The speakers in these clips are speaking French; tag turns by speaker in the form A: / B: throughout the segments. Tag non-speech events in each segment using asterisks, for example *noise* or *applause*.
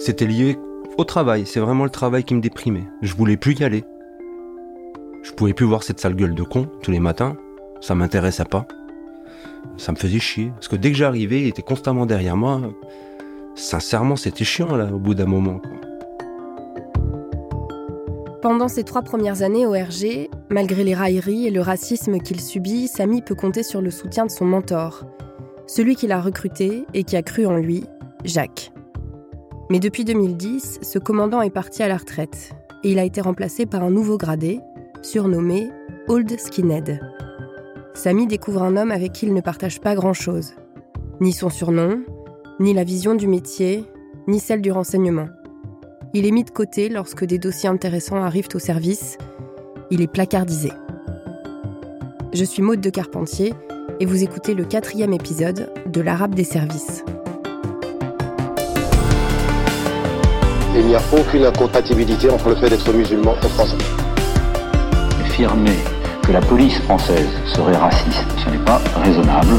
A: C'était lié au travail, c'est vraiment le travail qui me déprimait. Je voulais plus y aller. Je pouvais plus voir cette sale gueule de con tous les matins. Ça m'intéressait pas. Ça me faisait chier. Parce que dès que j'arrivais, il était constamment derrière moi. Sincèrement, c'était chiant là, au bout d'un moment.
B: Pendant ses trois premières années au RG, malgré les railleries et le racisme qu'il subit, Samy peut compter sur le soutien de son mentor, celui qui l'a recruté et qui a cru en lui, Jacques. Mais depuis 2010, ce commandant est parti à la retraite et il a été remplacé par un nouveau gradé, surnommé Old Skinhead. Samy découvre un homme avec qui il ne partage pas grand-chose. Ni son surnom, ni la vision du métier, ni celle du renseignement. Il est mis de côté lorsque des dossiers intéressants arrivent au service. Il est placardisé. Je suis Maude de Carpentier et vous écoutez le quatrième épisode de l'Arabe des services.
C: Il n'y a aucune incompatibilité entre le fait d'être musulman et français.
D: Affirmer que la police française serait raciste, ce n'est pas raisonnable.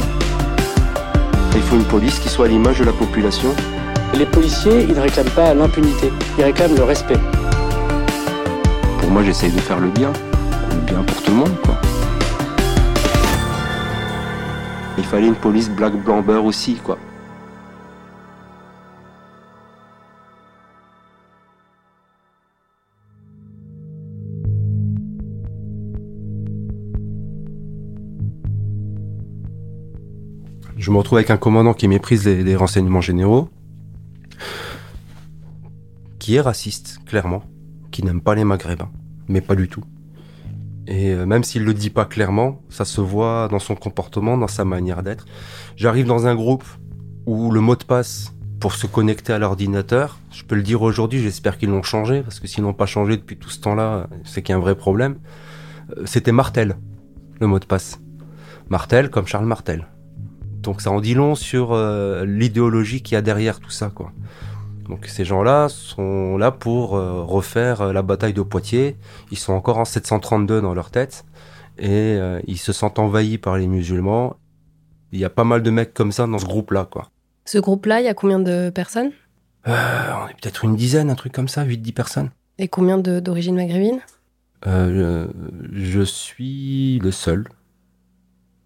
A: Il faut une police qui soit à l'image de la population.
E: Les policiers, ils ne réclament pas l'impunité, ils réclament le respect.
A: Pour moi, j'essaye de faire le bien. Le bien pour tout le monde, quoi. Il fallait une police black blanc beurre aussi, quoi. Je me retrouve avec un commandant qui méprise les, renseignements généraux, qui est raciste, clairement, qui n'aime pas les maghrébins, mais pas du tout. Et euh, même s'il le dit pas clairement, ça se voit dans son comportement, dans sa manière d'être. J'arrive dans un groupe où le mot de passe pour se connecter à l'ordinateur, je peux le dire aujourd'hui, j'espère qu'ils l'ont changé, parce que s'ils n'ont pas changé depuis tout ce temps-là, c'est qu'il y a un vrai problème. Euh, C'était Martel, le mot de passe. Martel comme Charles Martel. Donc ça en dit long sur euh, l'idéologie qu'il y a derrière tout ça, quoi. Donc ces gens-là sont là pour euh, refaire euh, la bataille de Poitiers. Ils sont encore en 732 dans leur tête et ils se sentent envahis par les musulmans. Il y a pas mal de mecs comme ça dans ce groupe-là, quoi.
B: Ce groupe-là, il y a combien de personnes?
A: On est peut-être une dizaine, un truc comme ça, 8-10 personnes.
B: Et combien d'origine maghrébine?
A: Euh, je suis le seul.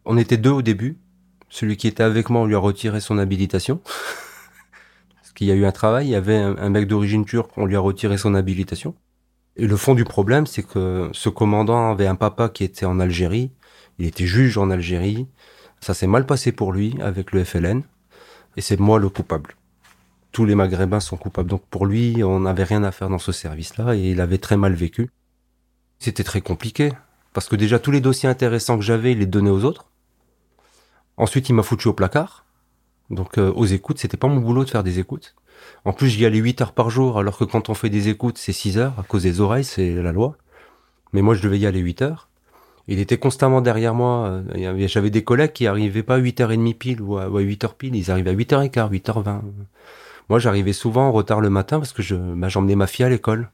A: On était deux au début. Celui qui était avec moi, on lui a retiré son habilitation. *laughs* Parce qu'il y a eu un travail, il y avait un, mec d'origine turque, on lui a retiré son habilitation. Et le fond du problème, c'est que ce commandant avait un papa qui était en Algérie. Il était juge en Algérie. Ça s'est mal passé pour lui avec le FLN. Et c'est moi le coupable. Tous les Maghrébins sont coupables. Donc pour lui, on n'avait rien à faire dans ce service-là et il avait très mal vécu. C'était très compliqué. Parce que déjà, tous les dossiers intéressants que j'avais, il les donnait aux autres. Ensuite, il m'a foutu au placard. Donc, euh, aux écoutes, c'était pas mon boulot de faire des écoutes. En plus, j'y allais 8 heures par jour, alors que quand on fait des écoutes, c'est 6 heures, à cause des oreilles, c'est la loi. Mais moi, je devais y aller 8 heures. Il était constamment derrière moi. euh, J'avais des collègues qui arrivaient pas à 8h30 pile ou à, ou à 8h pile, ils arrivaient à 8h15, 8h20. Moi, j'arrivais souvent en retard le matin parce que je, bah, j'emmenais ma fille à l'école.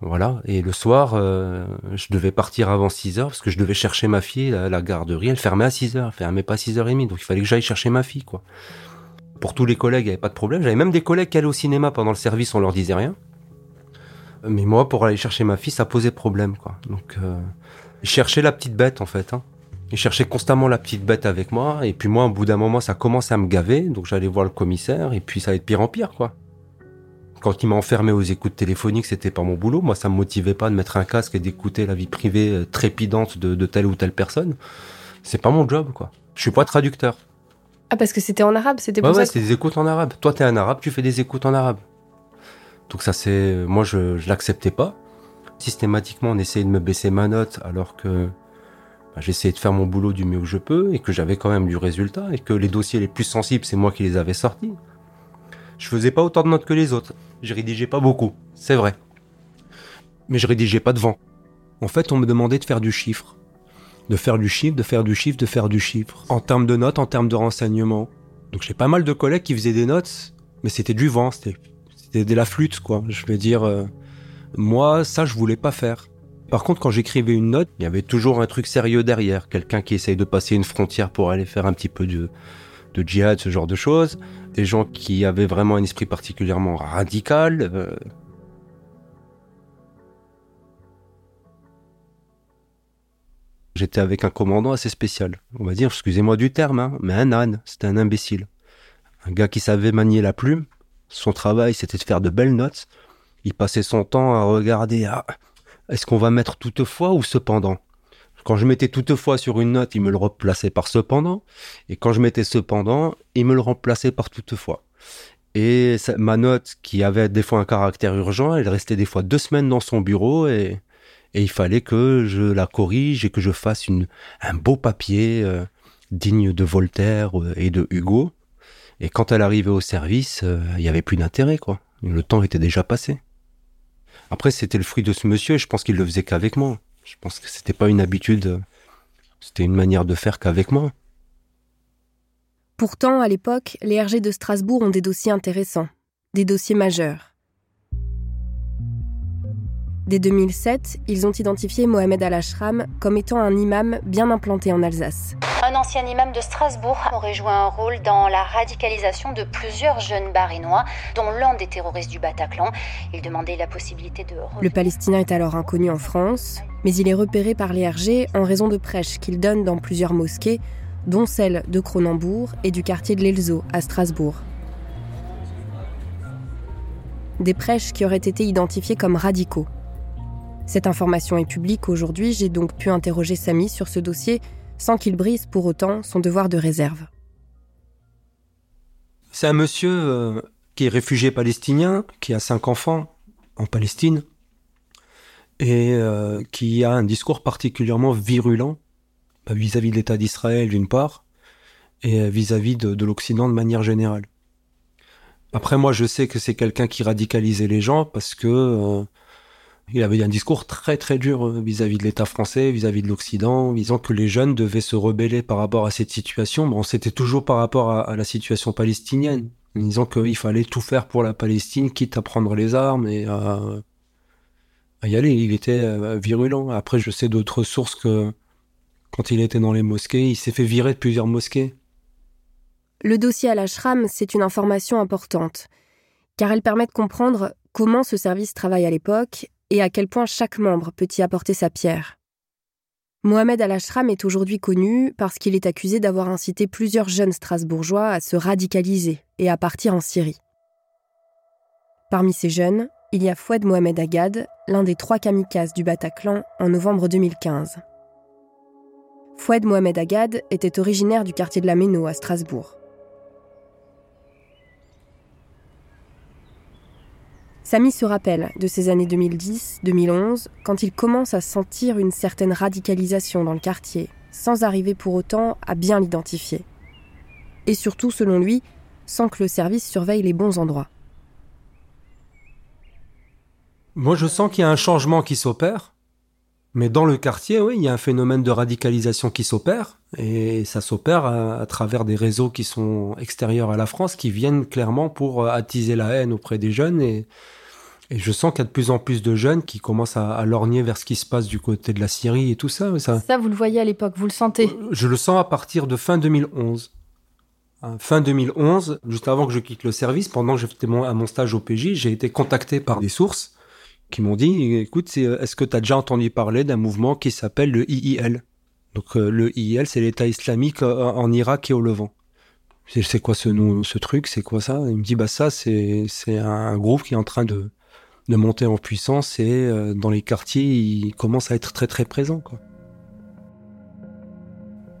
A: Voilà. Et le soir, euh, je devais partir avant 6 heures parce que je devais chercher ma fille à la garderie. Elle fermait à 6 heures, elle fermait pas à 6h30. Donc il fallait que j'aille chercher ma fille, quoi. Pour tous les collègues, il n'y avait pas de problème. J'avais même des collègues qui allaient au cinéma pendant le service, on leur disait rien. Mais moi, pour aller chercher ma fille, ça posait problème, quoi. Donc, euh, je cherchais la petite bête, en fait. Hein. Je cherchais constamment la petite bête avec moi. Et puis moi, au bout d'un moment, ça commençait à me gaver. Donc j'allais voir le commissaire. Et puis ça allait de pire en pire, quoi. Quand il m'a enfermé aux écoutes téléphoniques, c'était pas mon boulot. Moi, ça me motivait pas de mettre un casque et d'écouter la vie privée euh, trépidante de, de telle ou telle personne. C'est pas mon job, quoi. Je suis pas traducteur.
B: Ah, parce que c'était en arabe, c'était
A: Ouais,
B: pour
A: ouais,
B: ça
A: c'est des écoutes en arabe. Toi, t'es un arabe, tu fais des écoutes en arabe. Donc ça, c'est, moi, je, je l'acceptais pas. Systématiquement, on essayait de me baisser ma note alors que bah, j'essayais de faire mon boulot du mieux que je peux et que j'avais quand même du résultat et que les dossiers les plus sensibles, c'est moi qui les avais sortis. Je faisais pas autant de notes que les autres. Je rédigeais pas beaucoup, c'est vrai. Mais je rédigeais pas devant. En fait, on me demandait de faire du chiffre. De faire du chiffre, de faire du chiffre, de faire du chiffre. En termes de notes, en termes de renseignements. Donc j'ai pas mal de collègues qui faisaient des notes, mais c'était du vent, c'était, de la flûte, quoi. Je veux dire, euh, moi, ça, je voulais pas faire. Par contre, quand j'écrivais une note, il y avait toujours un truc sérieux derrière. Quelqu'un qui essaye de passer une frontière pour aller faire un petit peu de, de djihad, ce genre de choses. Des gens qui avaient vraiment un esprit particulièrement radical. euh. J'étais avec un commandant assez spécial. On va dire, excusez-moi du terme, hein, mais un âne. C'était un imbécile. Un gars qui savait manier la plume. Son travail, c'était de faire de belles notes. Il passait son temps à regarder, ah, est-ce qu'on va mettre toutefois ou cependant? Quand je mettais toutefois sur une note, il me le replaçait par cependant. Et quand je mettais cependant, il me le remplaçait par toutefois. Et ma note, qui avait des fois un caractère urgent, elle restait des fois deux semaines dans son bureau et, il fallait que je la corrige et que je fasse une, un beau papier euh, digne de Voltaire euh, et de Hugo. Et quand elle arrivait au service, euh, il y avait plus d'intérêt, quoi. Le temps était déjà passé. Après, c'était le fruit de ce monsieur et je pense qu'il le faisait qu'avec moi. Je pense que c'était pas une habitude, c'était une manière de faire qu'avec moi.
B: Pourtant, à l'époque, les RG de Strasbourg ont des dossiers intéressants, des dossiers majeurs. Dès 2007, ils ont identifié Mohamed Al-Ashram comme étant un imam bien implanté en Alsace.
F: Un ancien imam de Strasbourg aurait joué un rôle dans la radicalisation de plusieurs jeunes barinois, dont l'un des terroristes du Bataclan. Il demandait la possibilité de...
B: Le Palestinien est alors inconnu en France, mais il est repéré par les RG en raison de prêches qu'il donne dans plusieurs mosquées, dont celle de Cronenbourg et du quartier de l'Elzo à Strasbourg. Des prêches qui auraient été identifiés comme radicaux. Cette information est publique aujourd'hui, j'ai donc pu interroger Samy sur ce dossier sans qu'il brise pour autant son devoir de réserve.
A: C'est un monsieur euh, qui est réfugié palestinien, qui a cinq enfants en Palestine, et euh, qui a un discours particulièrement virulent bah, vis-à-vis de l'État d'Israël d'une part, et euh, vis-à-vis de, de l'Occident de manière générale. Après, moi, je sais que c'est quelqu'un qui radicalisait les gens parce que euh, il avait un discours très très dur vis-à-vis de l'État français, vis-à-vis de l'Occident, disant que les jeunes devaient se rebeller par rapport à cette situation. Bon, c'était toujours par rapport à, à la situation palestinienne, disant qu'il fallait tout faire pour la Palestine, quitte à prendre les armes et à, Il était euh, virulent. Après, je sais d'autres sources que quand il était dans les mosquées, il s'est fait virer de plusieurs mosquées.
B: Le dossier à l'ashram, c'est une information importante, car elle permet de comprendre comment ce service travaille à l'époque et à quel point chaque membre peut y apporter sa pierre. Mohamed Al-Ashram est aujourd'hui connu parce qu'il est accusé d'avoir incité plusieurs jeunes strasbourgeois à se radicaliser et à partir en Syrie. Parmi ces jeunes, il y a Foued Mohamed Agad, l'un des trois kamikazes du Bataclan en novembre 2015. Foued Mohamed Agad était originaire du quartier de la Méno à Strasbourg. Samy se rappelle de ces années 2010-2011 quand il commence à sentir une certaine radicalisation dans le quartier, sans arriver pour autant à bien l'identifier. Et surtout, selon lui, sans que le service surveille les bons endroits.
A: Moi, je sens qu'il y a un changement qui s'opère. Mais dans le quartier, oui, il y a un phénomène de radicalisation qui s'opère. Et ça s'opère à, à travers des réseaux qui sont extérieurs à la France, qui viennent clairement pour euh, attiser la haine auprès des jeunes. Et, et je sens qu'il y a de plus en plus de jeunes qui commencent à, à lorgner vers ce qui se passe du côté de la Syrie et tout ça. ça
G: Ça, vous le voyez à l'époque, vous le sentez?
A: Je le sens à partir de fin 2011. Hein, Fin 2011, juste avant que je quitte le service, pendant que j'étais à mon stage au PJ, j'ai été contacté par des sources qui m'ont dit, écoute, euh, est-ce que tu as déjà entendu parler d'un mouvement qui s'appelle le IIL Donc euh, le IIL, c'est l'État islamique euh, en Irak et au Levant. C'est, quoi ce truc? C'est quoi ça? Il me dit, bah ça, c'est, un groupe qui est en train de, de monter en puissance et dans les quartiers, il commence à être très très présent. Quoi.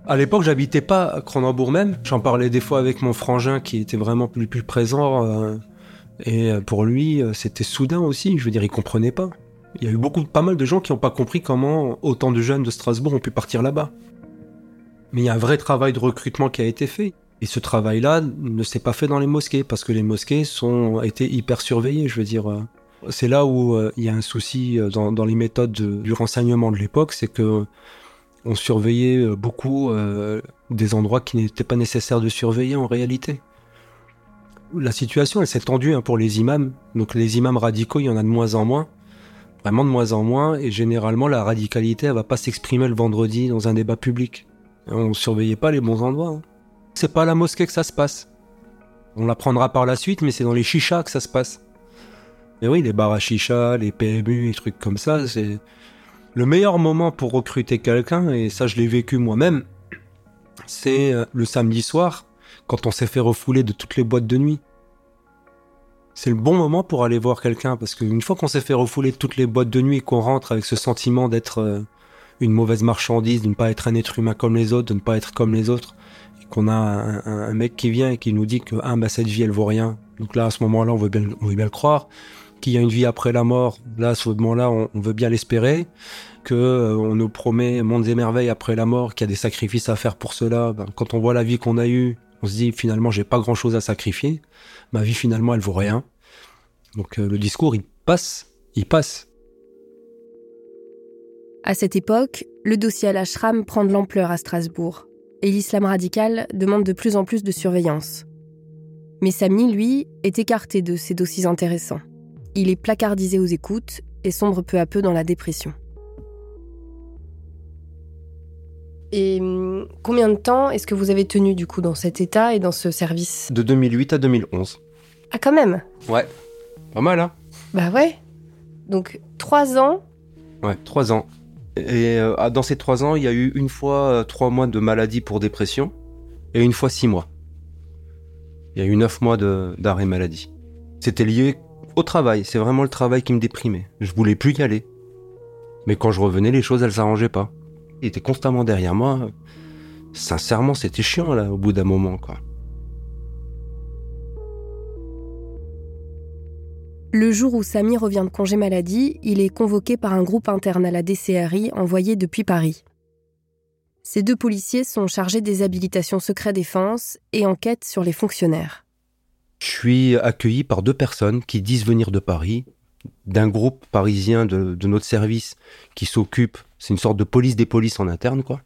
A: À l'époque, j'habitais pas à Cronenbourg même. J'en parlais des fois avec mon frangin qui était vraiment plus, présent. Et euh, pour lui, euh, c'était soudain aussi. Je veux dire, il comprenait pas.
H: Il y a eu beaucoup, pas mal de gens qui n'ont pas compris comment autant de jeunes de Strasbourg ont pu partir là-bas. Mais il y a un vrai travail de recrutement qui a été fait. Et ce travail-là ne s'est pas fait dans les mosquées, parce que les mosquées sont été hyper surveillées, je veux dire. Euh. C'est là où il y a un souci dans, les méthodes du renseignement de l'époque, c'est que on surveillait beaucoup des endroits qui n'étaient pas nécessaires de surveiller en réalité. La situation, elle s'est tendue hein, pour les imams. Donc les imams radicaux, il y en a de moins en moins, vraiment de moins en moins, et généralement la radicalité, elle va pas s'exprimer le vendredi dans un débat public. On surveillait pas les bons endroits. Hein. C'est pas à la mosquée que ça se passe. On l'apprendra par la suite, mais c'est dans les chichas que ça se passe. Mais oui, les bars à les PMU, les trucs comme ça, c'est le meilleur moment pour recruter quelqu'un, et ça je l'ai vécu moi-même, c'est euh, le samedi soir, quand on s'est fait refouler de toutes les boîtes de nuit. C'est le bon moment pour aller voir quelqu'un, parce qu'une fois qu'on s'est fait refouler de toutes les boîtes de nuit et qu'on rentre avec ce sentiment d'être euh, une mauvaise marchandise, de ne pas être un être humain comme les autres, de ne pas être comme les autres, et qu'on a un, mec qui vient et qui nous dit que ah, bah, cette vie elle vaut rien. Donc là, à ce moment-là, on veut bien, on veut bien le croire. Qu'il y a une vie après la mort, là, à ce moment-là, on, veut bien l'espérer. Que euh, on nous promet mondes et merveilles après la mort, qu'il y a des sacrifices à faire pour cela. Ben, quand on voit la vie qu'on a eue, on se dit finalement, j'ai pas grand-chose à sacrifier. Ma vie finalement, elle vaut rien. Donc euh, le discours, il passe, il passe.
B: À cette époque, le dossier al-Ashram prend de l'ampleur à Strasbourg et l'islam radical demande de plus en plus de surveillance. Mais Samy, lui, est écarté de ces dossiers intéressants. Il est placardisé aux écoutes et sombre peu à peu dans la dépression. Et hum, combien de temps est-ce que vous avez tenu du coup dans cet état et dans ce service?
A: De 2008 à 2011.
B: Ah quand même?
A: Ouais, pas mal hein?
B: Bah ouais. Donc trois ans?
A: Ouais, trois ans. Et euh, dans ces trois ans, il y a eu une fois euh, trois mois de maladie pour dépression et une fois six mois. Il y a eu neuf mois d'arrêt maladie. C'était lié au travail. C'est vraiment le travail qui me déprimait. Je voulais plus y aller. Mais quand je revenais, les choses, elles s'arrangeaient pas. Il était constamment derrière moi. Sincèrement, c'était chiant, là, au bout d'un moment, quoi.
B: Le jour où Samy revient de congé maladie, il est convoqué par un groupe interne à la DCRI envoyé depuis Paris. Ces deux policiers sont chargés des habilitations secret défense et enquêtent sur les fonctionnaires.
A: Je suis accueilli par deux personnes qui disent venir de Paris, d'un groupe parisien de, notre service qui s'occupe, c'est une sorte de police des polices en interne, quoi.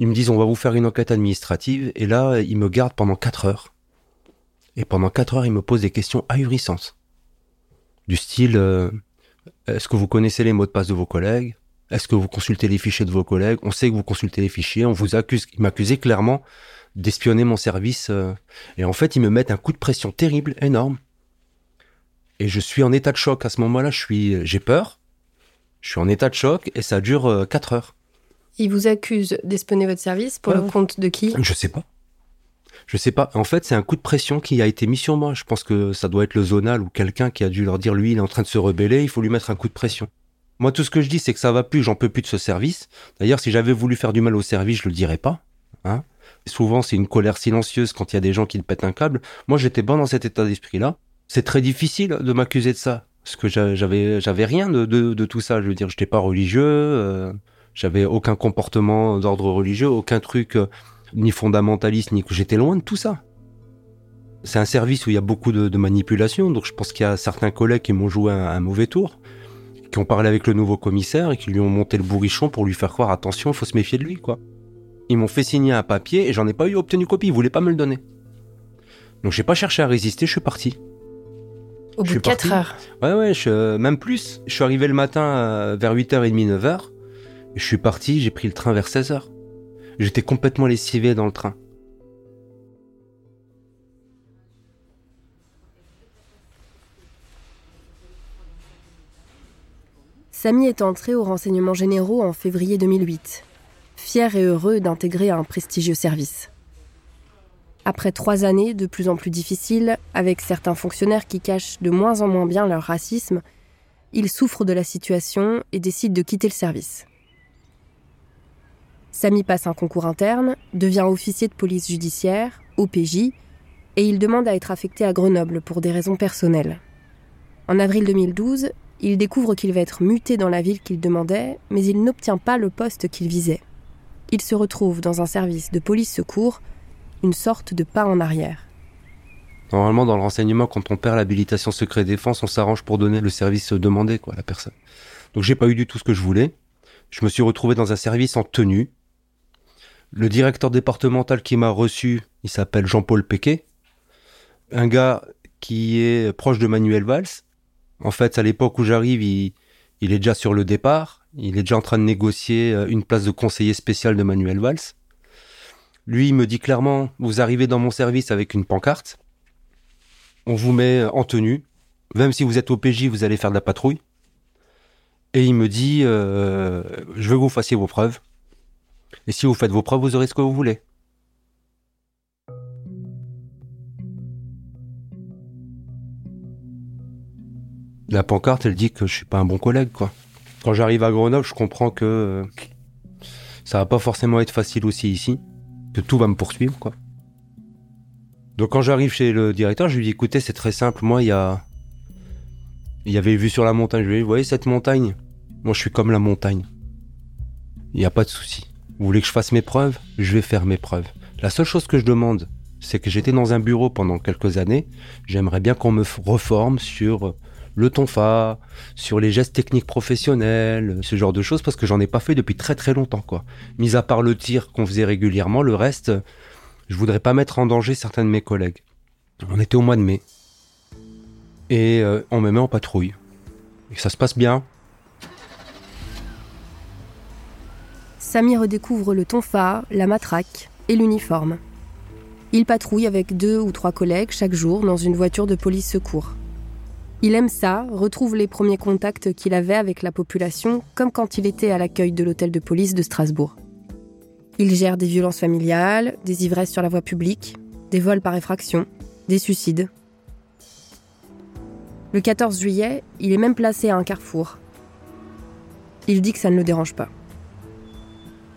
A: Ils me disent on va vous faire une enquête administrative et là ils me gardent pendant quatre heures. Et pendant quatre heures ils me posent des questions ahurissantes du style euh, est-ce que vous connaissez les mots de passe de vos collègues? Est-ce que vous consultez les fichiers de vos collègues? On sait que vous consultez les fichiers. On vous accuse, ils m'accusaient clairement d'espionner mon service. Euh, et en fait, ils me mettent un coup de pression terrible, énorme. Et je suis en état de choc à ce moment-là. Je suis, j'ai peur. Je suis en état de choc et ça dure 4 euh, heures.
B: Ils vous accusent d'espionner votre service pour le compte de qui?
A: Je sais pas. Je sais pas. En fait, c'est un coup de pression qui a été mis sur moi. Je pense que ça doit être le zonal ou quelqu'un qui a dû leur dire lui, il est en train de se rebeller, il faut lui mettre un coup de pression. Moi, tout ce que je dis, c'est que ça va plus, j'en peux plus de ce service. D'ailleurs, si j'avais voulu faire du mal au service, je le dirais pas. Hein. Souvent, c'est une colère silencieuse quand il y a des gens qui te pètent un câble. Moi, j'étais bon dans cet état d'esprit-là. C'est très difficile de m'accuser de ça. Parce que j'avais, j'avais rien de, de, tout ça. Je veux dire, j'étais pas religieux, euh, j'avais aucun comportement d'ordre religieux, aucun truc. Euh, ni fondamentaliste, ni j'étais loin de tout ça. C'est un service où il y a beaucoup de, manipulation, donc je pense qu'il y a certains collègues qui m'ont joué un, mauvais tour, qui ont parlé avec le nouveau commissaire et qui lui ont monté le bourrichon pour lui faire croire attention, il faut se méfier de lui, quoi. Ils m'ont fait signer un papier et j'en ai pas eu obtenu copie, ils voulaient pas me le donner. Donc j'ai pas cherché à résister, je suis parti.
B: Au bout de 4 heures
A: Ouais, ouais, je, même plus. Je suis arrivé le matin euh, vers 8h30, 9h. Et je suis parti, j'ai pris le train vers 16h. J'étais complètement lessivé dans le train.
B: Samy est entré aux renseignements généraux en février 2008, fier et heureux d'intégrer un prestigieux service. Après trois années de plus en plus difficiles, avec certains fonctionnaires qui cachent de moins en moins bien leur racisme, il souffre de la situation et décide de quitter le service. Samy passe un concours interne, devient officier de police judiciaire, OPJ, et il demande à être affecté à Grenoble pour des raisons personnelles. En avril 2012, il découvre qu'il va être muté dans la ville qu'il demandait, mais il n'obtient pas le poste qu'il visait. Il se retrouve dans un service de police secours, une sorte de pas en arrière.
A: Normalement, dans le renseignement, quand on perd l'habilitation secret défense, on s'arrange pour donner le service demandé quoi, à la personne. Donc j'ai pas eu du tout ce que je voulais. Je me suis retrouvé dans un service en tenue. Le directeur départemental qui m'a reçu, il s'appelle Jean-Paul Pequet. Un gars qui est proche de Manuel Valls. En fait, à l'époque où j'arrive, il, il est déjà sur le départ. Il est déjà en train de négocier euh, une place de conseiller spécial de Manuel Valls. Lui, il me dit clairement, vous arrivez dans mon service avec une pancarte. On vous met en tenue. Même si vous êtes au PJ, vous allez faire de la patrouille. Et il me dit, euh, je veux que vous fassiez vos preuves. Et si vous faites vos preuves, vous aurez ce que vous voulez. La pancarte, elle dit que je suis pas un bon collègue. Quand j'arrive à Grenoble, je comprends que ça va pas forcément être facile aussi ici, que tout va me poursuivre, quoi. Donc quand j'arrive chez le directeur, je lui dis écoutez, c'est très simple, moi il y a il y avait vu sur la montagne, je lui ai vous voyez cette montagne? Moi je suis comme la montagne. Il n'y a pas de souci. Vous voulez que je fasse mes preuves? Je vais faire mes preuves. La seule chose que je demande, c'est que j'étais dans un bureau pendant quelques années. J'aimerais bien qu'on me reforme sur le tonfa, sur les gestes techniques professionnels, ce genre de choses, parce que j'en ai pas fait depuis très très longtemps, quoi. Mis à part le tir qu'on faisait régulièrement, le reste, je voudrais pas mettre en danger certains de mes collègues. On était au mois de mai. Et euh, on me met en patrouille. Et ça se passe bien.
B: Samy redécouvre le tonfa, la matraque et l'uniforme. Il patrouille avec deux ou trois collègues chaque jour dans une voiture de police secours. Il aime ça, retrouve les premiers contacts qu'il avait avec la population, comme quand il était à l'accueil de l'hôtel de police de Strasbourg. Il gère des violences familiales, des ivresses sur la voie publique, des vols par effraction, des suicides. Le 14 juillet, il est même placé à un carrefour. Il dit que ça ne le dérange pas.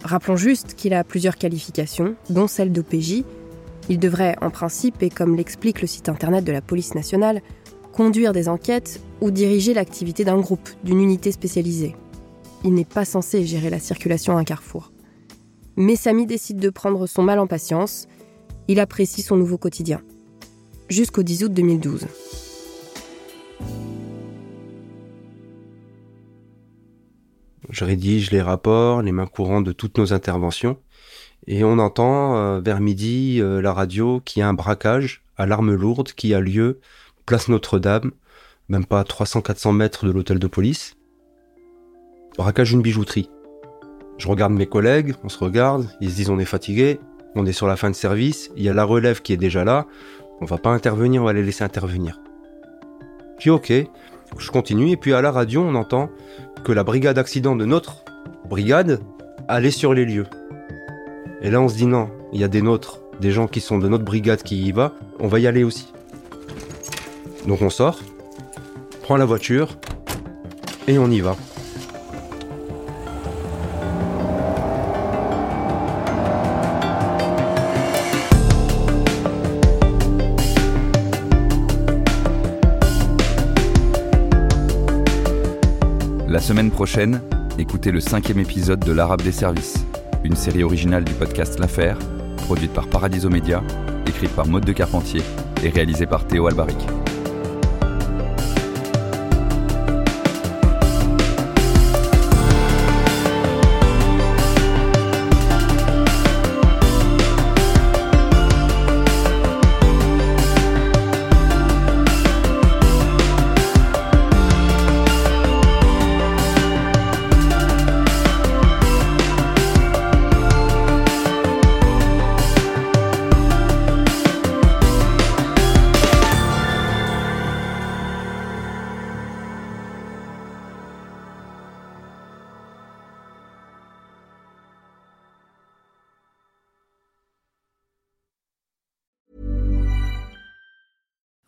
B: Rappelons juste qu'il a plusieurs qualifications, dont celle d'OPJ. Il devrait, en principe, et comme l'explique le site internet de la police nationale, conduire des enquêtes ou diriger l'activité d'un groupe, d'une unité spécialisée. Il n'est pas censé gérer la circulation à un carrefour. Mais Samy décide de prendre son mal en patience. Il apprécie son nouveau quotidien. Jusqu'au 10 août 2012.
A: Je rédige les rapports, les mains courantes de toutes nos interventions. Et on entend euh, vers midi euh, la radio qu'il y a un braquage à l'arme lourde qui a lieu place Notre-Dame, même pas 300-400 mètres de l'hôtel de police. Braquage d'une bijouterie. Je regarde mes collègues, on se regarde, ils se disent on est fatigué, on est sur la fin de service, il y a la relève qui est déjà là, on va pas intervenir, on va les laisser intervenir. Puis ok, je continue et puis à la radio on entend que la brigade accident de notre brigade allait sur les lieux. Et là on se dit non, il y a des nôtres, des gens qui sont de notre brigade qui y va, on va y aller aussi. Donc on sort, prend la voiture et on y va.
I: La semaine prochaine, écoutez le cinquième épisode de L'Arabe des services, une série originale du podcast L'Affaire, produite par Paradiso Média, écrite par Maude de Carpentier et réalisée par Théo Albaric.